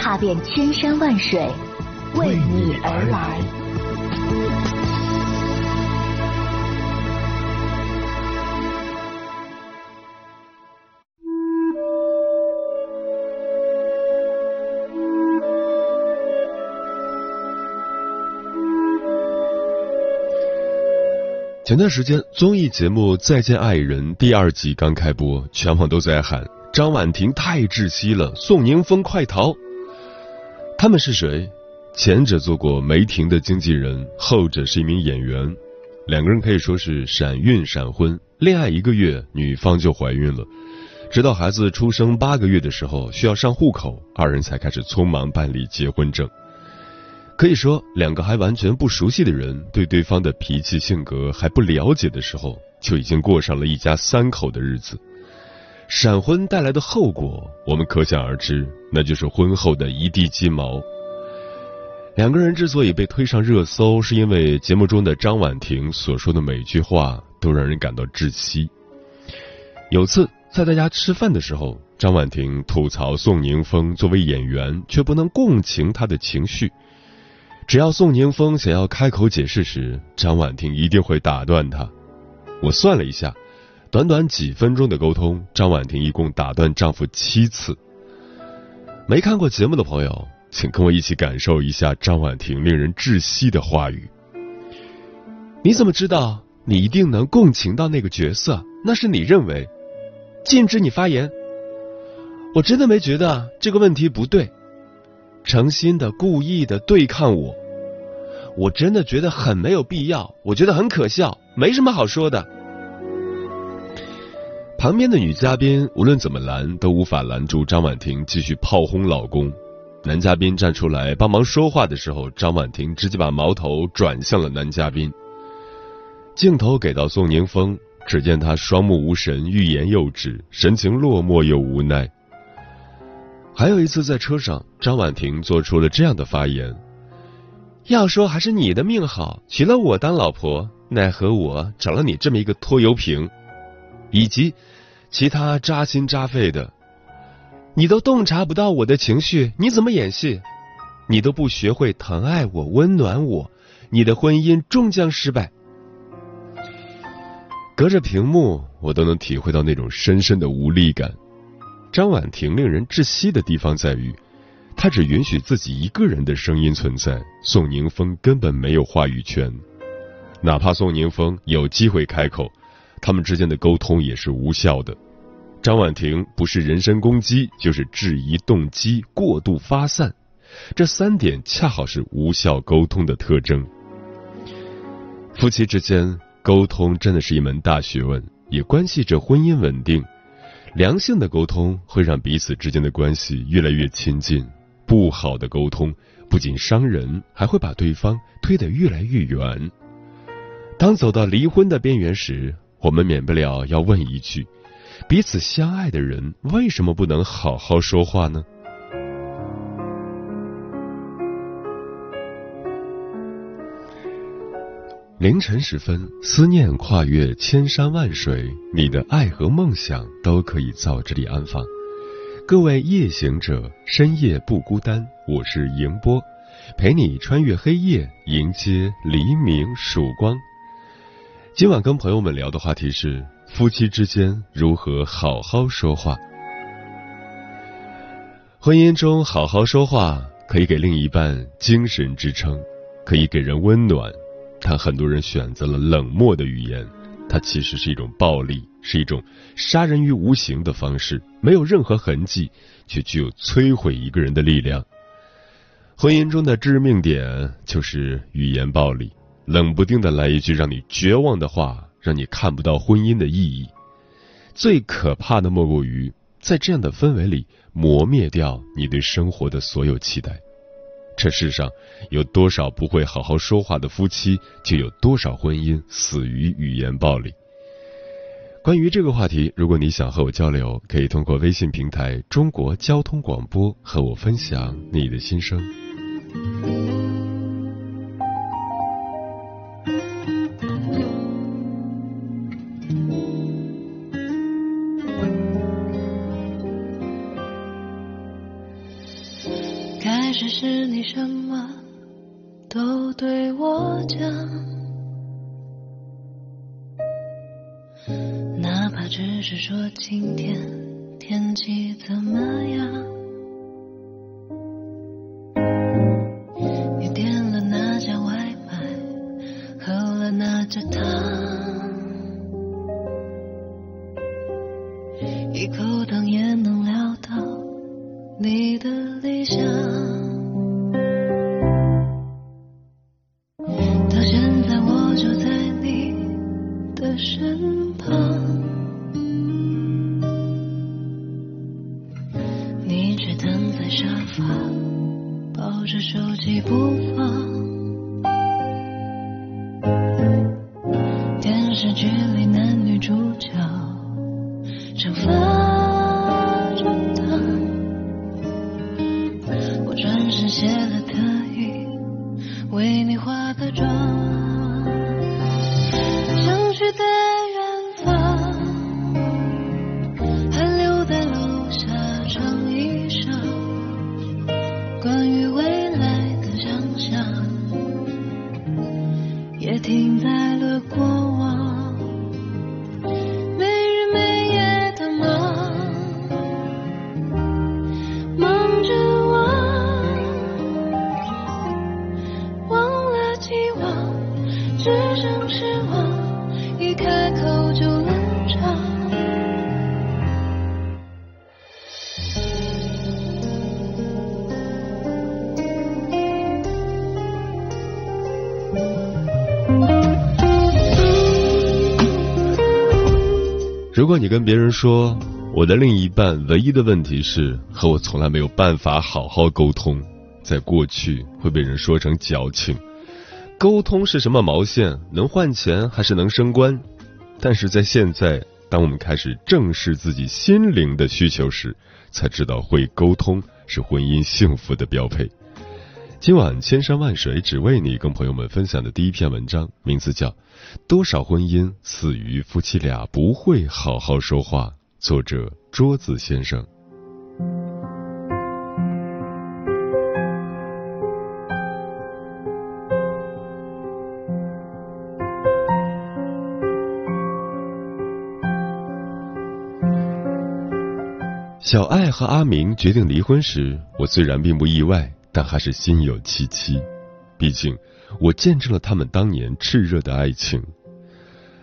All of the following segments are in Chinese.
踏遍千山万水，为你而来。前段时间综艺节目《再见爱人》第二季刚开播，全网都在喊张婉婷太窒息了，宋宁峰快逃。他们是谁？前者做过梅婷的经纪人，后者是一名演员。两个人可以说是闪孕闪婚，恋爱一个月，女方就怀孕了。直到孩子出生八个月的时候，需要上户口，二人才开始匆忙办理结婚证。可以说，两个还完全不熟悉的人，对对方的脾气性格还不了解的时候，就已经过上了一家三口的日子。闪婚带来的后果，我们可想而知，那就是婚后的一地鸡毛。两个人之所以被推上热搜，是因为节目中的张婉婷所说的每句话都让人感到窒息。有次在大家吃饭的时候，张婉婷吐槽宋宁峰作为演员，却不能共情他的情绪。只要宋宁峰想要开口解释时，张婉婷一定会打断他。我算了一下，短短几分钟的沟通，张婉婷一共打断丈夫七次。没看过节目的朋友，请跟我一起感受一下张婉婷令人窒息的话语。你怎么知道你一定能共情到那个角色？那是你认为。禁止你发言。我真的没觉得这个问题不对。诚心的、故意的对抗我，我真的觉得很没有必要，我觉得很可笑，没什么好说的。旁边的女嘉宾无论怎么拦，都无法拦住张婉婷继续炮轰老公。男嘉宾站出来帮忙说话的时候，张婉婷直接把矛头转向了男嘉宾。镜头给到宋宁峰，只见他双目无神，欲言又止，神情落寞又无奈。还有一次在车上，张婉婷做出了这样的发言：“要说还是你的命好，娶了我当老婆，奈何我找了你这么一个拖油瓶。”以及其他扎心扎肺的，你都洞察不到我的情绪，你怎么演戏？你都不学会疼爱我、温暖我，你的婚姻终将失败。隔着屏幕，我都能体会到那种深深的无力感。张婉婷令人窒息的地方在于，她只允许自己一个人的声音存在，宋宁峰根本没有话语权。哪怕宋宁峰有机会开口，他们之间的沟通也是无效的。张婉婷不是人身攻击，就是质疑动机过度发散，这三点恰好是无效沟通的特征。夫妻之间沟通真的是一门大学问，也关系着婚姻稳定。良性的沟通会让彼此之间的关系越来越亲近，不好的沟通不仅伤人，还会把对方推得越来越远。当走到离婚的边缘时，我们免不了要问一句：彼此相爱的人为什么不能好好说话呢？凌晨时分，思念跨越千山万水，你的爱和梦想都可以在这里安放。各位夜行者，深夜不孤单，我是迎波，陪你穿越黑夜，迎接黎明曙光。今晚跟朋友们聊的话题是：夫妻之间如何好好说话？婚姻中好好说话，可以给另一半精神支撑，可以给人温暖。但很多人选择了冷漠的语言，它其实是一种暴力，是一种杀人于无形的方式，没有任何痕迹，却具有摧毁一个人的力量。婚姻中的致命点就是语言暴力，冷不丁的来一句让你绝望的话，让你看不到婚姻的意义。最可怕的莫过于，在这样的氛围里磨灭掉你对生活的所有期待。这世上有多少不会好好说话的夫妻，就有多少婚姻死于语言暴力。关于这个话题，如果你想和我交流，可以通过微信平台“中国交通广播”和我分享你的心声。只是你什么都对我讲，哪怕只是说今天天气怎么样。发，抱着手机不放。电视剧只剩失望，一开口就冷场。如果你跟别人说我的另一半唯一的问题是和我从来没有办法好好沟通，在过去会被人说成矫情。沟通是什么毛线？能换钱还是能升官？但是在现在，当我们开始正视自己心灵的需求时，才知道会沟通是婚姻幸福的标配。今晚千山万水只为你，跟朋友们分享的第一篇文章，名字叫《多少婚姻死于夫妻俩不会好好说话》，作者桌子先生。小爱和阿明决定离婚时，我虽然并不意外，但还是心有戚戚。毕竟，我见证了他们当年炽热的爱情。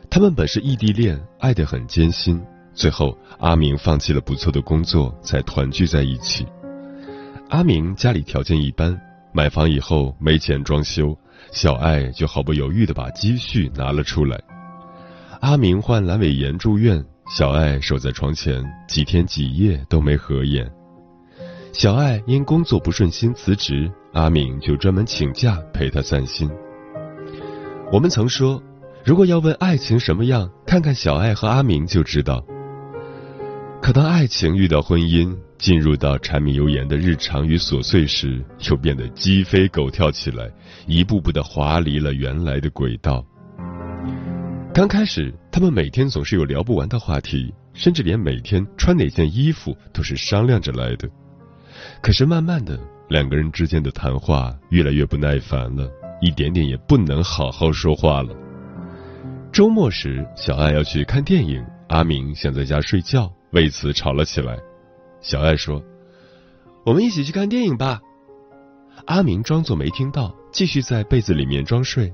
他们本是异地恋，爱得很艰辛。最后，阿明放弃了不错的工作，才团聚在一起。阿明家里条件一般，买房以后没钱装修，小爱就毫不犹豫地把积蓄拿了出来。阿明患阑尾炎住院。小爱守在床前，几天几夜都没合眼。小爱因工作不顺心辞职，阿明就专门请假陪她散心。我们曾说，如果要问爱情什么样，看看小爱和阿明就知道。可当爱情遇到婚姻，进入到柴米油盐的日常与琐碎时，又变得鸡飞狗跳起来，一步步的滑离了原来的轨道。刚开始，他们每天总是有聊不完的话题，甚至连每天穿哪件衣服都是商量着来的。可是慢慢的，两个人之间的谈话越来越不耐烦了，一点点也不能好好说话了。周末时，小爱要去看电影，阿明想在家睡觉，为此吵了起来。小爱说：“我们一起去看电影吧。”阿明装作没听到，继续在被子里面装睡。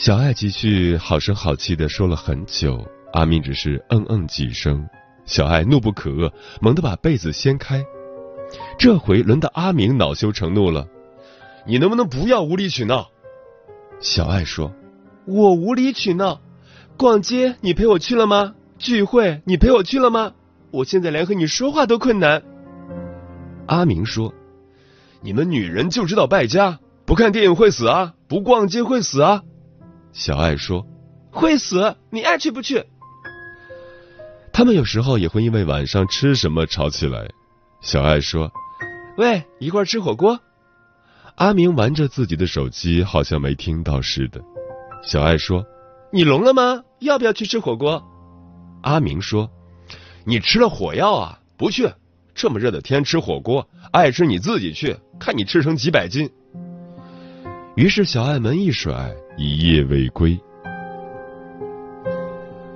小爱继续好声好气的说了很久，阿明只是嗯嗯几声。小爱怒不可遏，猛地把被子掀开。这回轮到阿明恼羞成怒了：“你能不能不要无理取闹？”小爱说：“我无理取闹，逛街你陪我去了吗？聚会你陪我去了吗？我现在连和你说话都困难。阿明说：“你们女人就知道败家，不看电影会死啊，不逛街会死啊。”小爱说：“会死，你爱去不去？”他们有时候也会因为晚上吃什么吵起来。小爱说：“喂，一块吃火锅。”阿明玩着自己的手机，好像没听到似的。小爱说：“你聋了吗？要不要去吃火锅？”阿明说：“你吃了火药啊？不去。这么热的天吃火锅，爱吃你自己去，看你吃成几百斤。”于是小爱门一甩，一夜未归。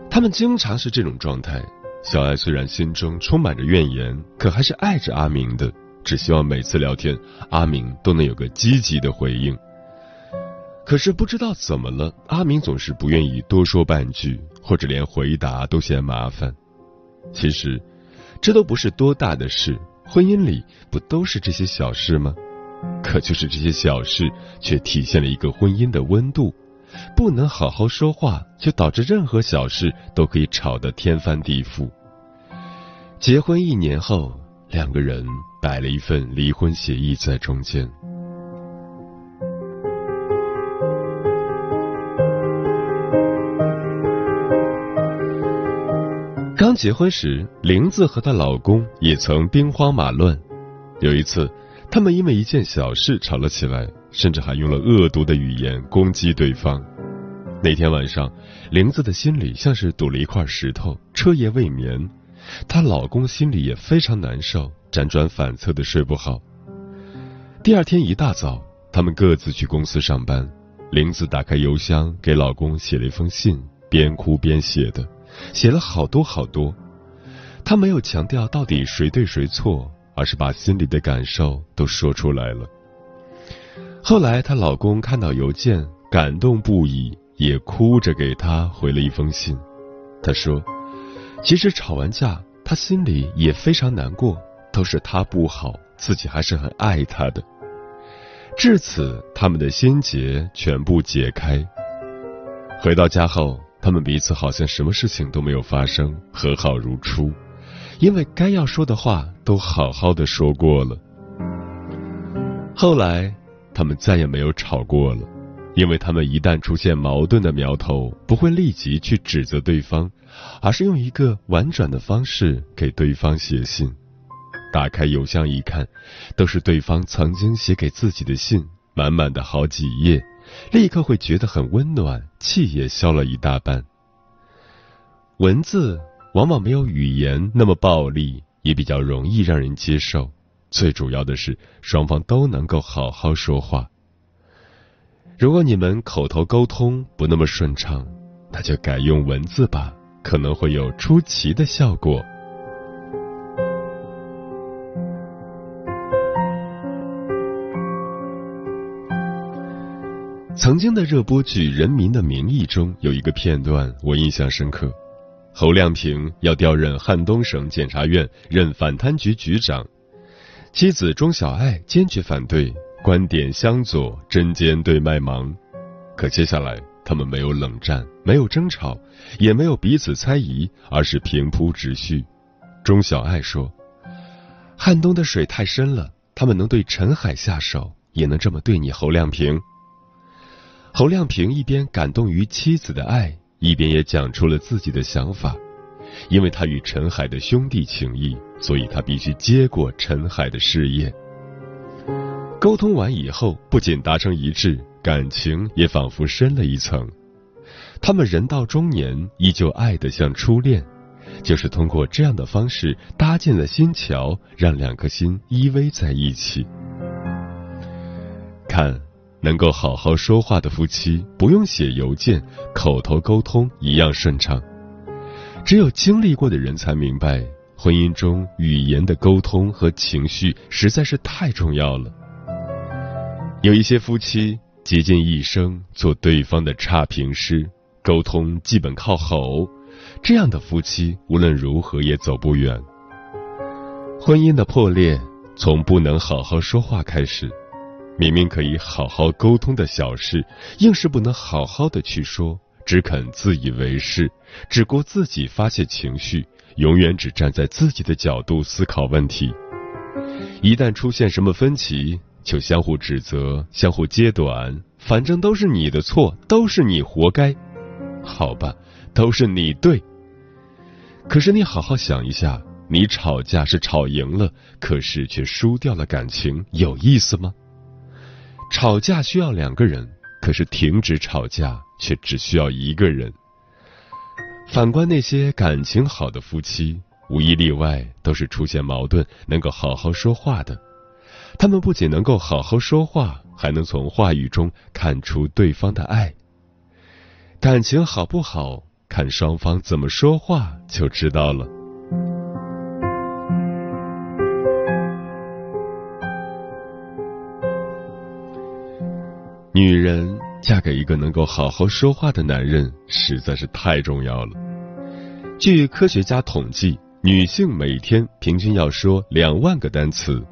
他们经常是这种状态。小爱虽然心中充满着怨言，可还是爱着阿明的。只希望每次聊天，阿明都能有个积极的回应。可是不知道怎么了，阿明总是不愿意多说半句，或者连回答都嫌麻烦。其实，这都不是多大的事，婚姻里不都是这些小事吗？可就是这些小事，却体现了一个婚姻的温度。不能好好说话，就导致任何小事都可以吵得天翻地覆。结婚一年后，两个人摆了一份离婚协议在中间。刚结婚时，玲子和她老公也曾兵荒马乱。有一次，他们因为一件小事吵了起来，甚至还用了恶毒的语言攻击对方。那天晚上，玲子的心里像是堵了一块石头，彻夜未眠。她老公心里也非常难受，辗转反侧的睡不好。第二天一大早，他们各自去公司上班。玲子打开邮箱，给老公写了一封信，边哭边写的。写了好多好多，她没有强调到底谁对谁错，而是把心里的感受都说出来了。后来她老公看到邮件，感动不已，也哭着给她回了一封信。他说：“其实吵完架，他心里也非常难过，都是他不好，自己还是很爱他的。”至此，他们的心结全部解开。回到家后。他们彼此好像什么事情都没有发生，和好如初，因为该要说的话都好好的说过了。后来，他们再也没有吵过了，因为他们一旦出现矛盾的苗头，不会立即去指责对方，而是用一个婉转的方式给对方写信。打开邮箱一看，都是对方曾经写给自己的信，满满的好几页。立刻会觉得很温暖，气也消了一大半。文字往往没有语言那么暴力，也比较容易让人接受。最主要的是，双方都能够好好说话。如果你们口头沟通不那么顺畅，那就改用文字吧，可能会有出奇的效果。曾经的热播剧《人民的名义》中有一个片段，我印象深刻。侯亮平要调任汉东省检察院任反贪局局长，妻子钟小艾坚决反对，观点相左，针尖对麦芒。可接下来，他们没有冷战，没有争吵，也没有彼此猜疑，而是平铺直叙。钟小艾说：“汉东的水太深了，他们能对陈海下手，也能这么对你，侯亮平。”侯亮平一边感动于妻子的爱，一边也讲出了自己的想法。因为他与陈海的兄弟情谊，所以他必须接过陈海的事业。沟通完以后，不仅达成一致，感情也仿佛深了一层。他们人到中年，依旧爱得像初恋，就是通过这样的方式搭建了心桥，让两颗心依偎在一起。看。能够好好说话的夫妻，不用写邮件，口头沟通一样顺畅。只有经历过的人才明白，婚姻中语言的沟通和情绪实在是太重要了。有一些夫妻竭尽一生做对方的差评师，沟通基本靠吼，这样的夫妻无论如何也走不远。婚姻的破裂从不能好好说话开始。明明可以好好沟通的小事，硬是不能好好的去说，只肯自以为是，只顾自己发泄情绪，永远只站在自己的角度思考问题。一旦出现什么分歧，就相互指责、相互揭短，反正都是你的错，都是你活该。好吧，都是你对。可是你好好想一下，你吵架是吵赢了，可是却输掉了感情，有意思吗？吵架需要两个人，可是停止吵架却只需要一个人。反观那些感情好的夫妻，无一例外都是出现矛盾能够好好说话的。他们不仅能够好好说话，还能从话语中看出对方的爱。感情好不好，看双方怎么说话就知道了。嫁给一个能够好好说话的男人，实在是太重要了。据科学家统计，女性每天平均要说两万个单词。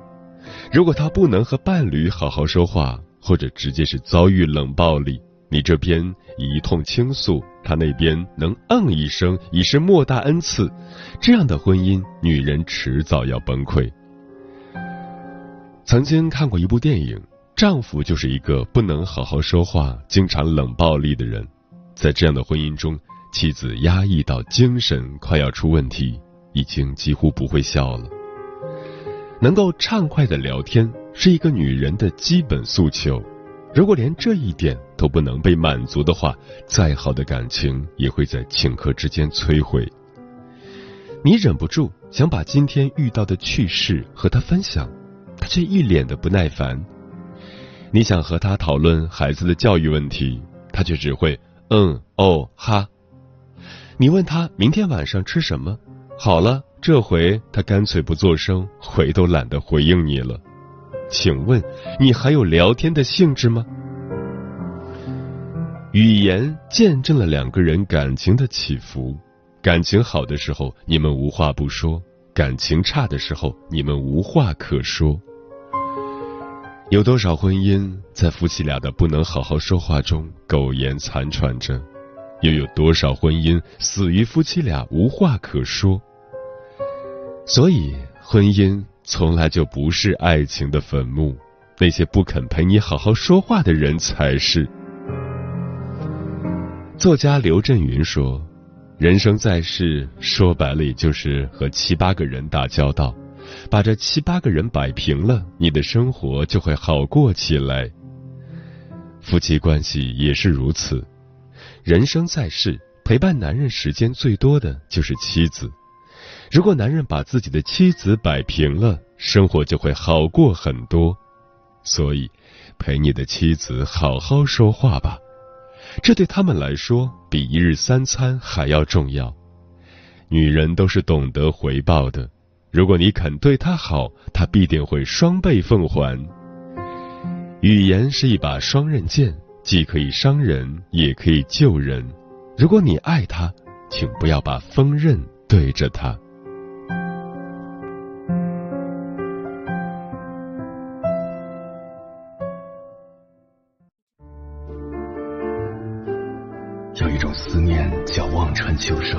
如果她不能和伴侣好好说话，或者直接是遭遇冷暴力，你这边一通倾诉，他那边能嗯一声已是莫大恩赐。这样的婚姻，女人迟早要崩溃。曾经看过一部电影。丈夫就是一个不能好好说话、经常冷暴力的人，在这样的婚姻中，妻子压抑到精神快要出问题，已经几乎不会笑了。能够畅快的聊天是一个女人的基本诉求，如果连这一点都不能被满足的话，再好的感情也会在顷刻之间摧毁。你忍不住想把今天遇到的趣事和他分享，他却一脸的不耐烦。你想和他讨论孩子的教育问题，他却只会嗯哦哈。你问他明天晚上吃什么，好了，这回他干脆不作声，回都懒得回应你了。请问你还有聊天的兴致吗？语言见证了两个人感情的起伏，感情好的时候你们无话不说，感情差的时候你们无话可说。有多少婚姻在夫妻俩的不能好好说话中苟延残喘着？又有多少婚姻死于夫妻俩无话可说？所以，婚姻从来就不是爱情的坟墓，那些不肯陪你好好说话的人才是。作家刘震云说：“人生在世，说白了也就是和七八个人打交道。”把这七八个人摆平了，你的生活就会好过起来。夫妻关系也是如此。人生在世，陪伴男人时间最多的就是妻子。如果男人把自己的妻子摆平了，生活就会好过很多。所以，陪你的妻子好好说话吧，这对他们来说比一日三餐还要重要。女人都是懂得回报的。如果你肯对他好，他必定会双倍奉还。语言是一把双刃剑，既可以伤人，也可以救人。如果你爱他，请不要把锋刃对着他。有一种思念叫望穿秋水，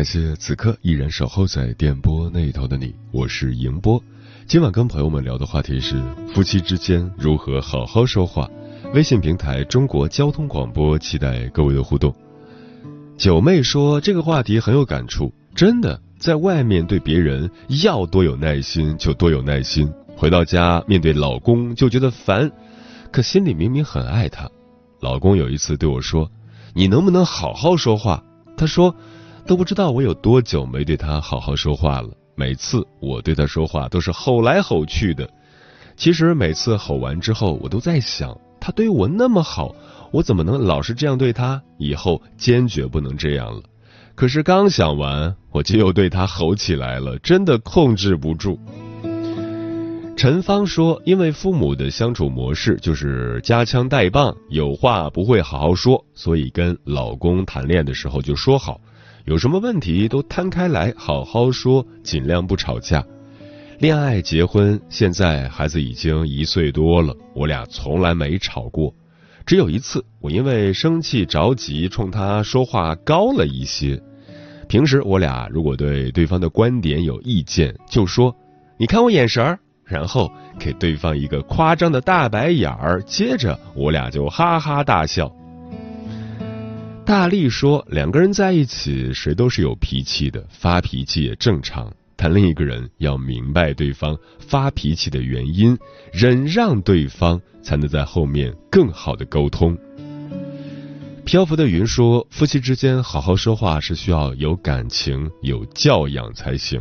感谢此刻依然守候在电波那头的你，我是迎波。今晚跟朋友们聊的话题是夫妻之间如何好好说话。微信平台中国交通广播，期待各位的互动。九妹说这个话题很有感触，真的，在外面对别人要多有耐心就多有耐心，回到家面对老公就觉得烦，可心里明明很爱他。老公有一次对我说：“你能不能好好说话？”他说。都不知道我有多久没对他好好说话了。每次我对他说话都是吼来吼去的。其实每次吼完之后，我都在想，他对我那么好，我怎么能老是这样对他？以后坚决不能这样了。可是刚想完，我就又对他吼起来了，真的控制不住。陈芳说：“因为父母的相处模式就是夹枪带棒，有话不会好好说，所以跟老公谈恋爱的时候就说好，有什么问题都摊开来好好说，尽量不吵架。恋爱结婚，现在孩子已经一岁多了，我俩从来没吵过。只有一次，我因为生气着急，冲他说话高了一些。平时我俩如果对对方的观点有意见，就说：‘你看我眼神儿。’”然后给对方一个夸张的大白眼儿，接着我俩就哈哈大笑。大力说：“两个人在一起，谁都是有脾气的，发脾气也正常。但另一个人要明白对方发脾气的原因，忍让对方，才能在后面更好的沟通。”漂浮的云说：“夫妻之间好好说话是需要有感情、有教养才行。”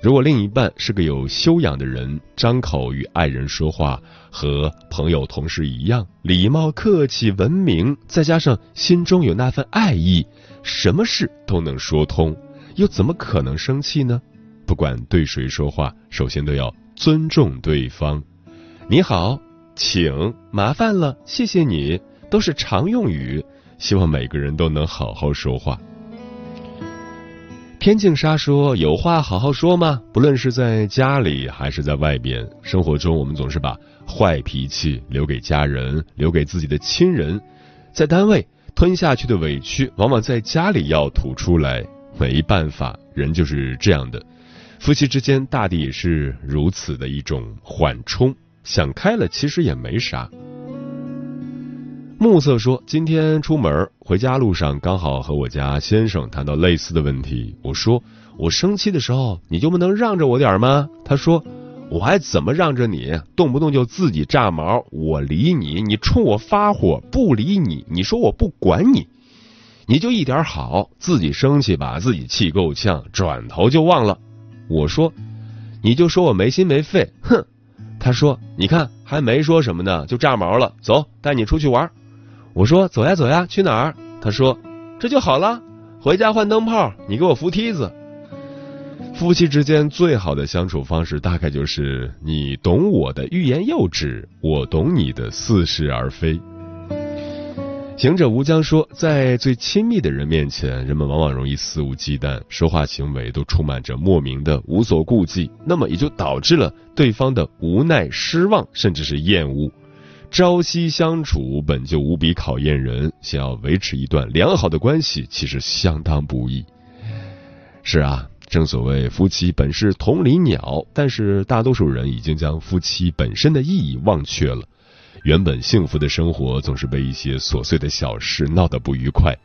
如果另一半是个有修养的人，张口与爱人说话和朋友、同事一样，礼貌、客气、文明，再加上心中有那份爱意，什么事都能说通，又怎么可能生气呢？不管对谁说话，首先都要尊重对方。你好，请，麻烦了，谢谢你，都是常用语。希望每个人都能好好说话。天净沙说：“有话好好说吗？不论是在家里还是在外边，生活中我们总是把坏脾气留给家人，留给自己的亲人。在单位吞下去的委屈，往往在家里要吐出来。没办法，人就是这样的。夫妻之间大抵也是如此的一种缓冲。想开了，其实也没啥。”暮色说：“今天出门回家路上，刚好和我家先生谈到类似的问题。我说，我生气的时候，你就不能让着我点吗？他说，我还怎么让着你？动不动就自己炸毛，我理你，你冲我发火；不理你，你说我不管你，你就一点好，自己生气把自己气够呛，转头就忘了。我说，你就说我没心没肺，哼。他说，你看还没说什么呢，就炸毛了。走，带你出去玩。”我说走呀走呀，去哪儿？他说这就好了，回家换灯泡，你给我扶梯子。夫妻之间最好的相处方式，大概就是你懂我的欲言又止，我懂你的似是而非。行者无疆说，在最亲密的人面前，人们往往容易肆无忌惮，说话行为都充满着莫名的无所顾忌，那么也就导致了对方的无奈、失望，甚至是厌恶。朝夕相处本就无比考验人，想要维持一段良好的关系，其实相当不易。是啊，正所谓夫妻本是同林鸟，但是大多数人已经将夫妻本身的意义忘却了。原本幸福的生活，总是被一些琐碎的小事闹得不愉快，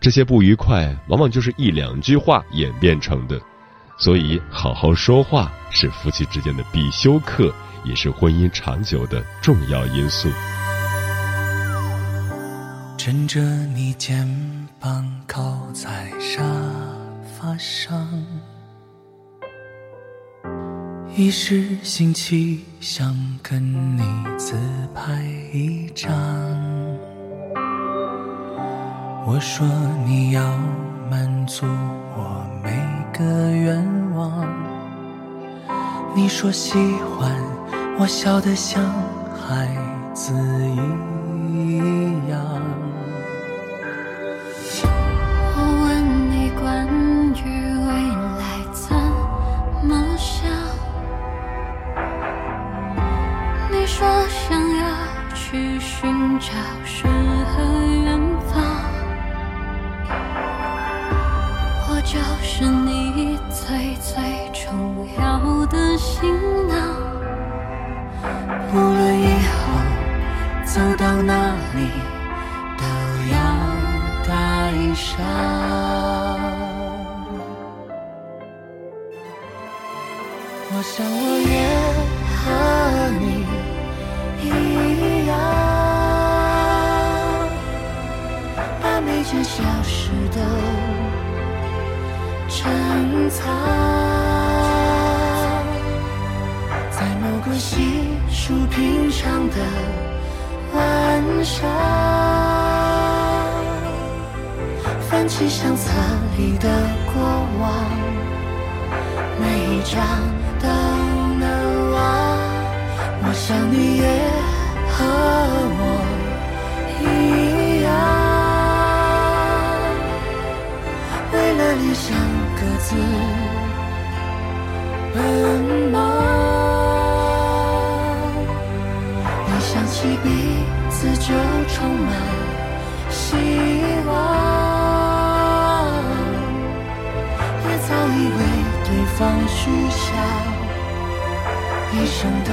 这些不愉快往往就是一两句话演变成的。所以，好好说话是夫妻之间的必修课。也是婚姻长久的重要因素。枕着你肩膀靠在沙发上，一时兴起想跟你自拍一张。我说你要满足我每个愿望，你说喜欢。我笑得像孩子一样上。翻起相册里的过往，每一张都难忘。我想你也和我一样，为了理想各自奔忙。一想起彼就充满希望，也早已为对方许下一生的。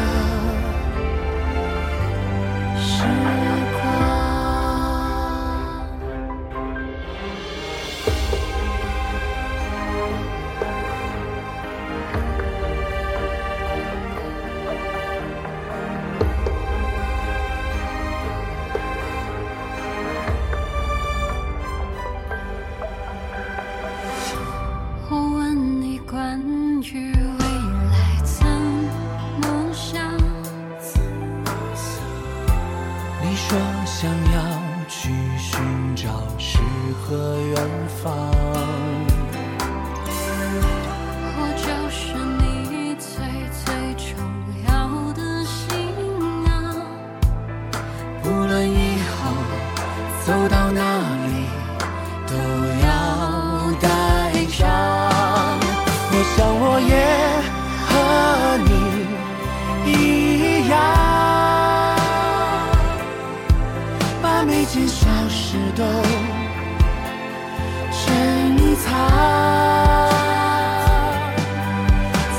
把每件小事都珍藏，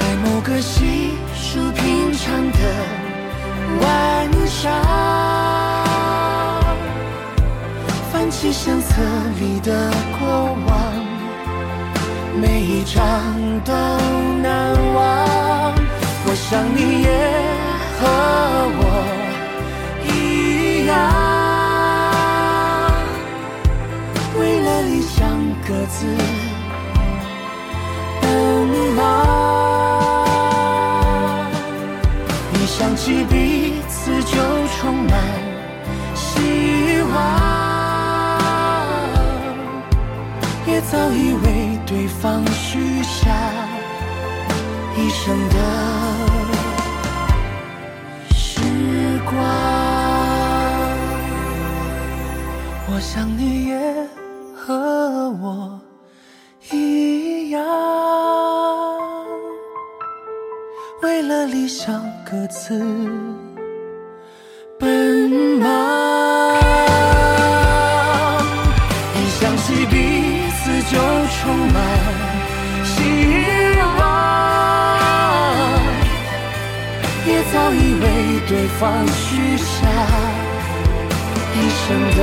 在某个细数平常的晚上，翻起相册里的过往，每一张都难忘。我想你也和我一样，自奔忙。一想起彼此就充满希望，也早已为对方许下一生的时光。我想你也和我为了理想各自奔忙，一想起彼此就充满希望，也早已为对方许下一生的